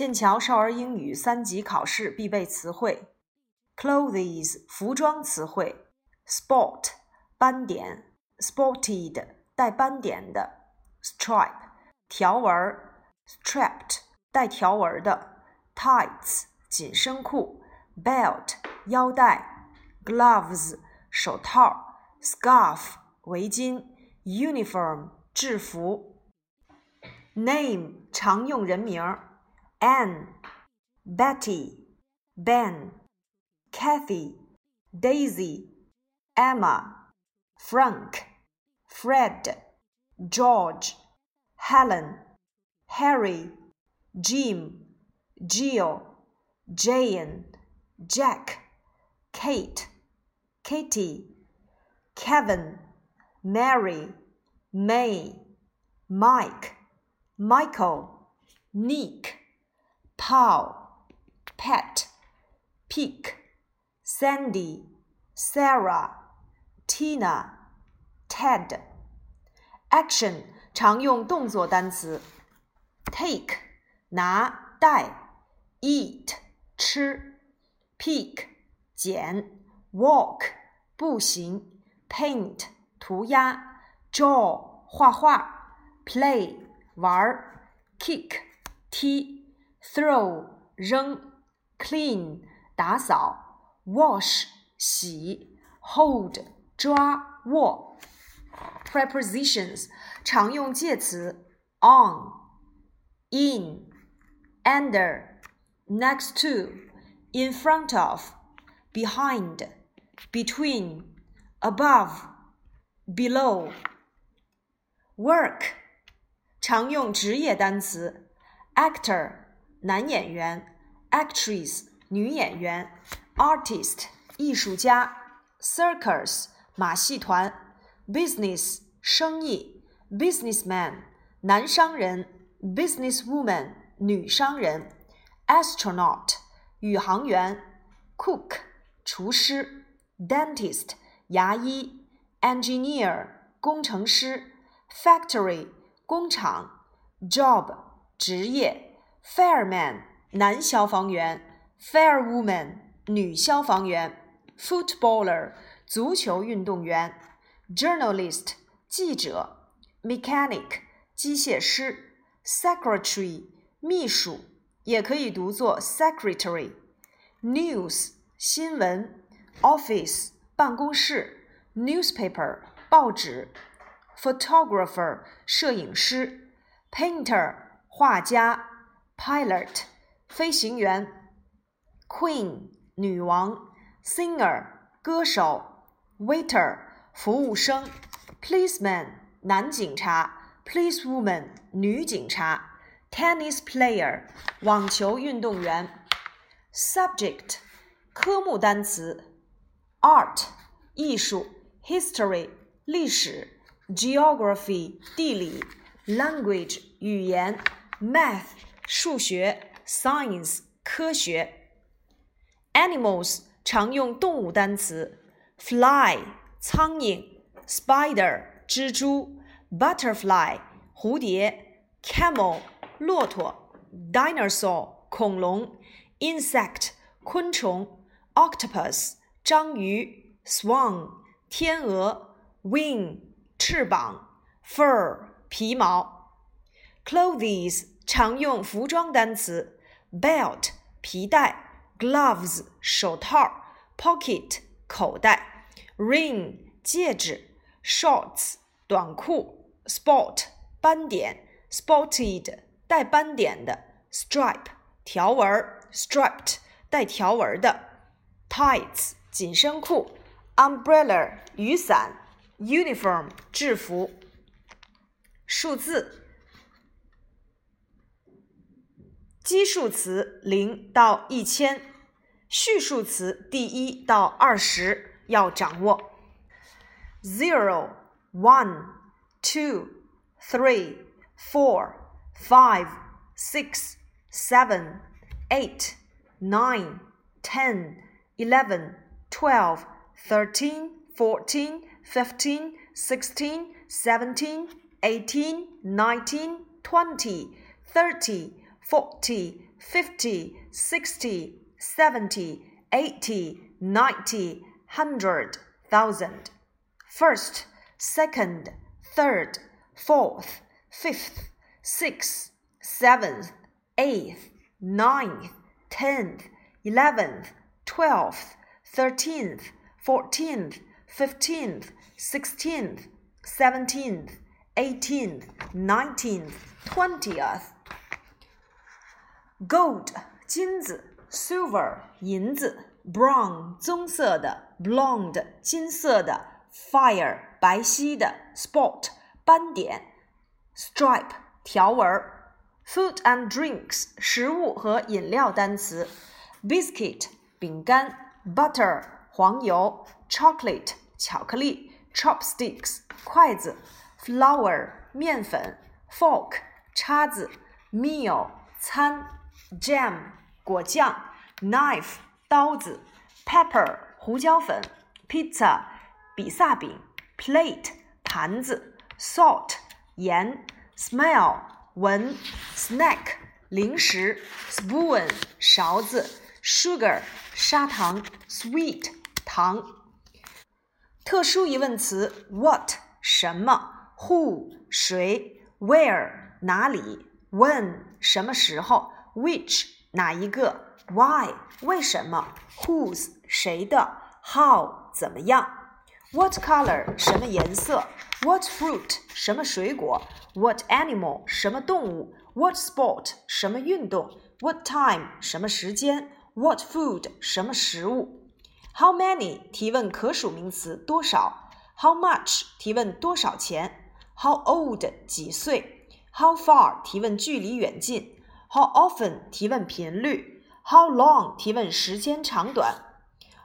剑桥少儿英语三级考试必备词汇：clothes 服装词汇，sport（ 斑点，spotted 带斑点的，stripe 条纹，strapped 带条纹的，tights 紧身裤，belt 腰带，gloves 手套，scarf 围巾，uniform 制服，name 常用人名。Anne, Betty, Ben, Kathy, Daisy, Emma, Frank, Fred, George, Helen, Harry, Jim, Jill, Jane, Jack, Kate, Katie, Kevin, Mary, May, Mike, Michael, Nick. Paul, Pat, Peak, Sandy, Sarah, Tina, Ted. Action 常用动作单词：take 拿带，eat 吃，pick 剪，walk 步行，paint 涂鸦，draw 画画，play 玩，kick 踢。 throw 扔，clean 打扫，wash 洗，hold 抓握。Prepositions 常用介词 on、in、under、next to、in front of、behind、between、above、below。Work 常用职业单词 actor。 男演员，actress 女演员，artist 艺术家，circus 马戏团，business 生意，businessman 男商人，businesswoman 女商人，astronaut 宇航员，cook 厨师，dentist 牙医，engineer 工程师，factory 工厂，job 职业。Fireman 男消防员，Firewoman 女消防员，Footballer 足球运动员，Journalist 记者，Mechanic 机械师，Secretary 秘书，也可以读作 Secretary，News 新闻，Office 办公室，Newspaper 报纸，Photographer 摄影师，Painter 画家。pilot 飞行员，queen 女王，singer 歌手，waiter 服务生，policeman 男警察，policewoman 女警察，tennis player 网球运动员，subject 科目单词，art 艺术，history 历史，geography 地理，language 语言，math 数学，science 科学，animals 常用动物单词，fly 苍蝇，spider 蜘蛛，butterfly 蝴蝶，camel 骆驼，dinosaur 恐龙，insect 昆虫，octopus 章鱼，swan 天鹅，wing 翅膀，fur 皮毛，clothes。 常用服装单词：belt 皮带，gloves 手套，pocket 口袋，ring 戒指，shorts 短裤，spot 斑点，spotted 带斑点的，stripe 条纹，striped 带条纹的，tights 紧身裤，umbrella 雨伞，uniform 制服。数字。基数词零到一千，序数词第一到二十要掌握。Zero, one, two, three, four, five, six, seven, eight, nine, ten, eleven, twelve, thirteen, fourteen, fifteen, sixteen, seventeen, eighteen, nineteen, twenty, thirty. Forty, fifty, sixty, seventy, eighty, ninety, hundred, thousand. First, second, third, fourth, fifth, sixth, seventh, eighth, ninth, tenth, eleventh, twelfth, thirteenth, fourteenth, fifteenth, sixteenth, seventeenth, eighteenth, nineteenth, twentieth. Gold 金子，silver 银子，brown 棕色的，blonde 金色的，fire 白皙的，spot 斑点，stripe 条纹，food and drinks 食物和饮料单词，biscuit 饼干，butter 黄油，chocolate 巧克力，chopsticks 筷子，flour 面粉，fork 叉子，meal 餐。jam 果酱，knife 刀子，pepper 胡椒粉，pizza 比萨饼，plate 盘子，salt 盐，smell 闻，snack 零食，spoon 勺子，sugar 砂糖，sweet 糖。特殊疑问词：what 什么，who 谁，where 哪里，when 什么时候。 which 哪一个？why 为什么？whose 谁的？how 怎么样？what color 什么颜色？what fruit 什么水果？what animal 什么动物？what sport 什么运动？what time 什么时间？what food 什么食物？how many 提问可数名词多少？how much 提问多少钱？how old 几岁？how far 提问距离远近。 How often 提问频率，How long 提问时间长短，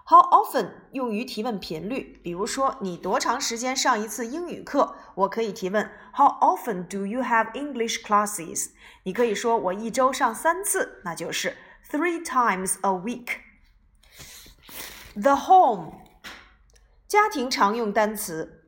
How often 用于提问频率。比如说，你多长时间上一次英语课？我可以提问 How often do you have English classes？你可以说我一周上三次，那就是 three times a week。The home 家庭常用单词：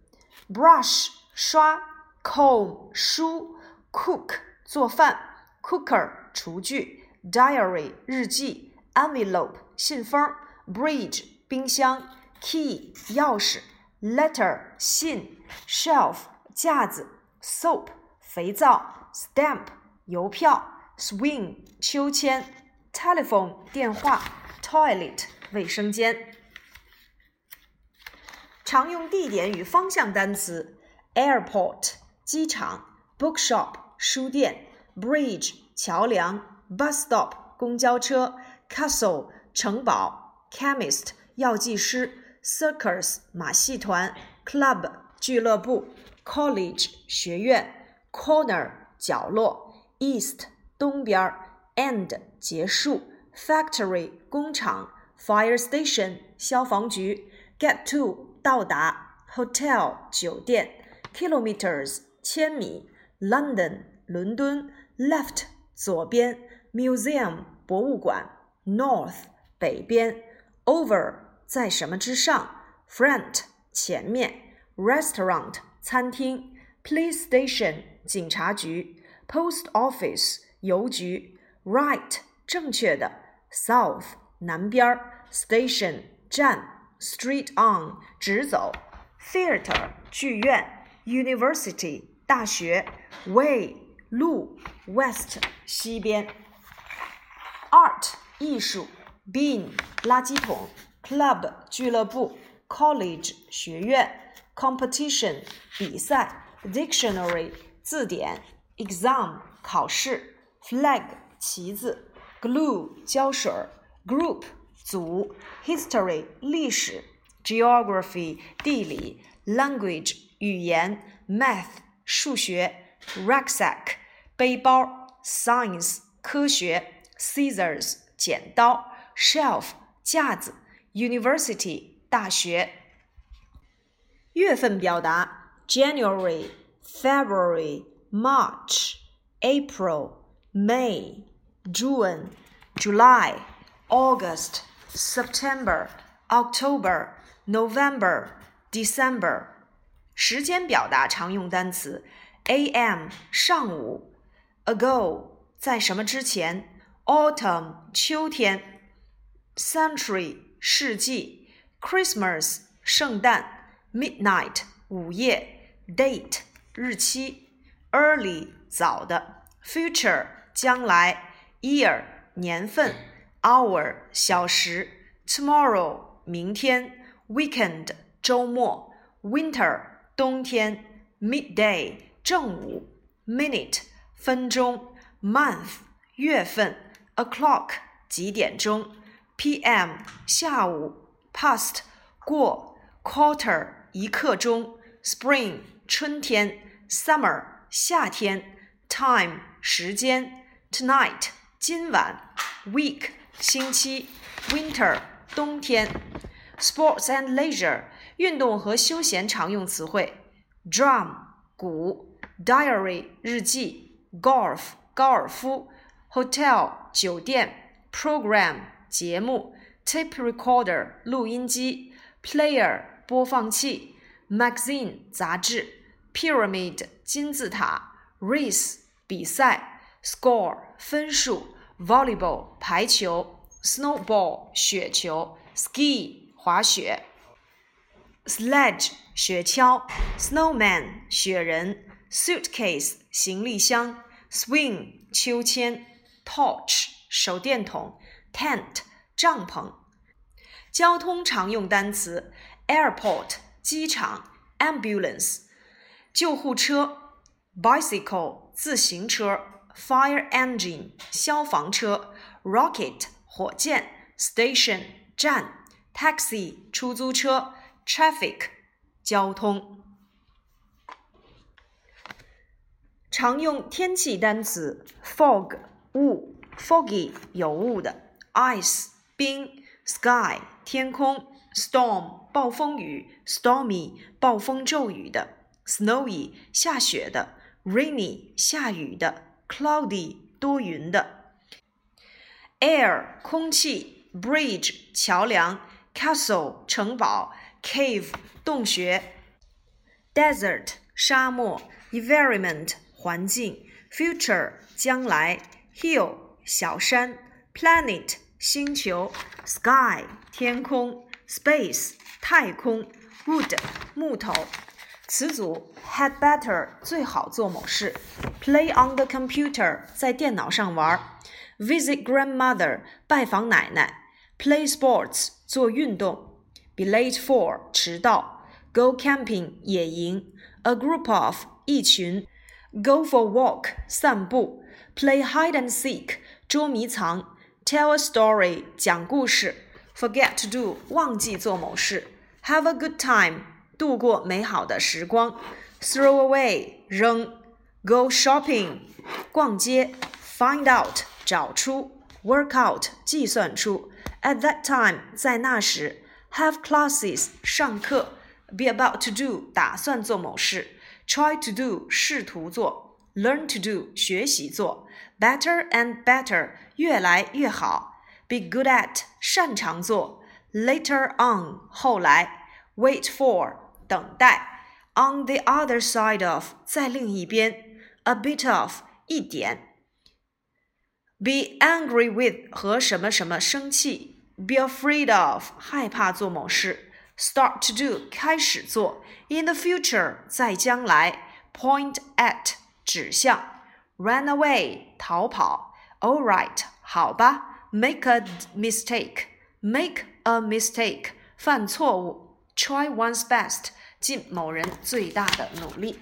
brush 刷，comb 梳，cook 做饭，cooker。 厨具，diary 日记，envelope 信封，bridge 冰箱，key 钥匙，letter 信，shelf 架子，soap 肥皂，stamp 邮票，swing 秋千，telephone 电话，toilet 卫生间。常用地点与方向单词：airport 机场，bookshop 书店，bridge。桥梁，bus stop 公交车，castle 城堡，chemist 药剂师，circus 马戏团，club 俱乐部，college 学院，corner 角落，east 东边，end 结束，factory 工厂，fire station 消防局，get to 到达，hotel 酒店，kilometers 千米，London 伦敦 ，left 左边，museum 博物馆，north 北边，over 在什么之上，front 前面，restaurant 餐厅，police station 警察局，post office 邮局，right 正确的，south 南边，station 站，street on 直走，theatre 剧院，university 大学，way 路，west 西边。art 艺术，bin 垃圾桶，club 俱乐部，college 学院，competition 比赛，dictionary 字典，exam 考试，flag 旗子，glue 胶水，group 组，history 历史，geography 地理，language 语言，math 数学。 rucksack 背包，science 科学，scissors 剪刀，shelf 架子，university 大学。月份表达：January、February、March、April、May、June、July、August、September、October、November、December。时间表达常用单词。 A.M. 上午，ago 在什么之前？Autumn 秋天，Century 世纪，Christmas 圣诞，Midnight 午夜，Date 日期，Early 早的，Future 将来，Year 年份，Hour 小时，Tomorrow 明天，Weekend 周末，Winter 冬天，Midday 正午，Minute 分钟。month 月份，o'clock 几点钟，p.m. 下午，past 过，quarter 一刻钟，spring 春天，summer 夏天，time 时间，tonight 今晚，week 星期，winter 冬天，sports and leisure 运动和休闲常用词汇，drum 鼓，diary 日记，golf 高尔夫，hotel 酒店，program 节目，tape recorder 录音机，player 播放器，magazine 杂志，pyramid 金字塔，race 比赛，score 分数，volleyball 排球，snowball 雪球，ski 滑雪，sledge 雪橇，snowman 雪人，suitcase 行李箱。swing 秋千，torch 手电筒，tent 帐篷。交通常用单词：airport 机场，ambulance 救护车，bicycle 自行车，fire engine 消防车，rocket 火箭，station 站，taxi 出租车，traffic 交通。常用天气单词：fog 雾，foggy 有雾的；ice 冰；sky 天空；storm 暴风雨，stormy 暴风骤雨的；snowy 下雪的；rainy 下雨的；cloudy 多云的；air 空气；bridge 桥梁；castle 城堡；cave 洞穴；desert 沙漠；environment 环境，future 将来，hill 小山，planet 星球，sky 天空，space 太空，wood 木头。词组 had better 最好做某事，play on the computer 在电脑上玩，visit grandmother 拜访奶奶，play sports 做运动，be late for 迟到，go camping 野营，a group of 一群。 Go for a walk，散步；play hide and seek，捉迷藏；tell a story，讲故事；forget to do，忘记做某事；have a good time，度过美好的时光；throw away，扔；go shopping，逛街；find out，找出；work out，计算出；at that time，在那时；have classes，上课；be about to do，打算做某事。 Try to do 试图做，learn to do 学习做，better and better 越来越好，be good at 擅长做，later on 后来，wait for 等待，on the other side of 在另一边，a bit of 一点，be angry with 和什么什么生气，be afraid of 害怕做某事。 Start to do 开始做，in the future 在将来，point at 指向，run away 逃跑，all right 好吧，make a mistake make a mistake 犯错误，try one's best 尽某人最大的努力。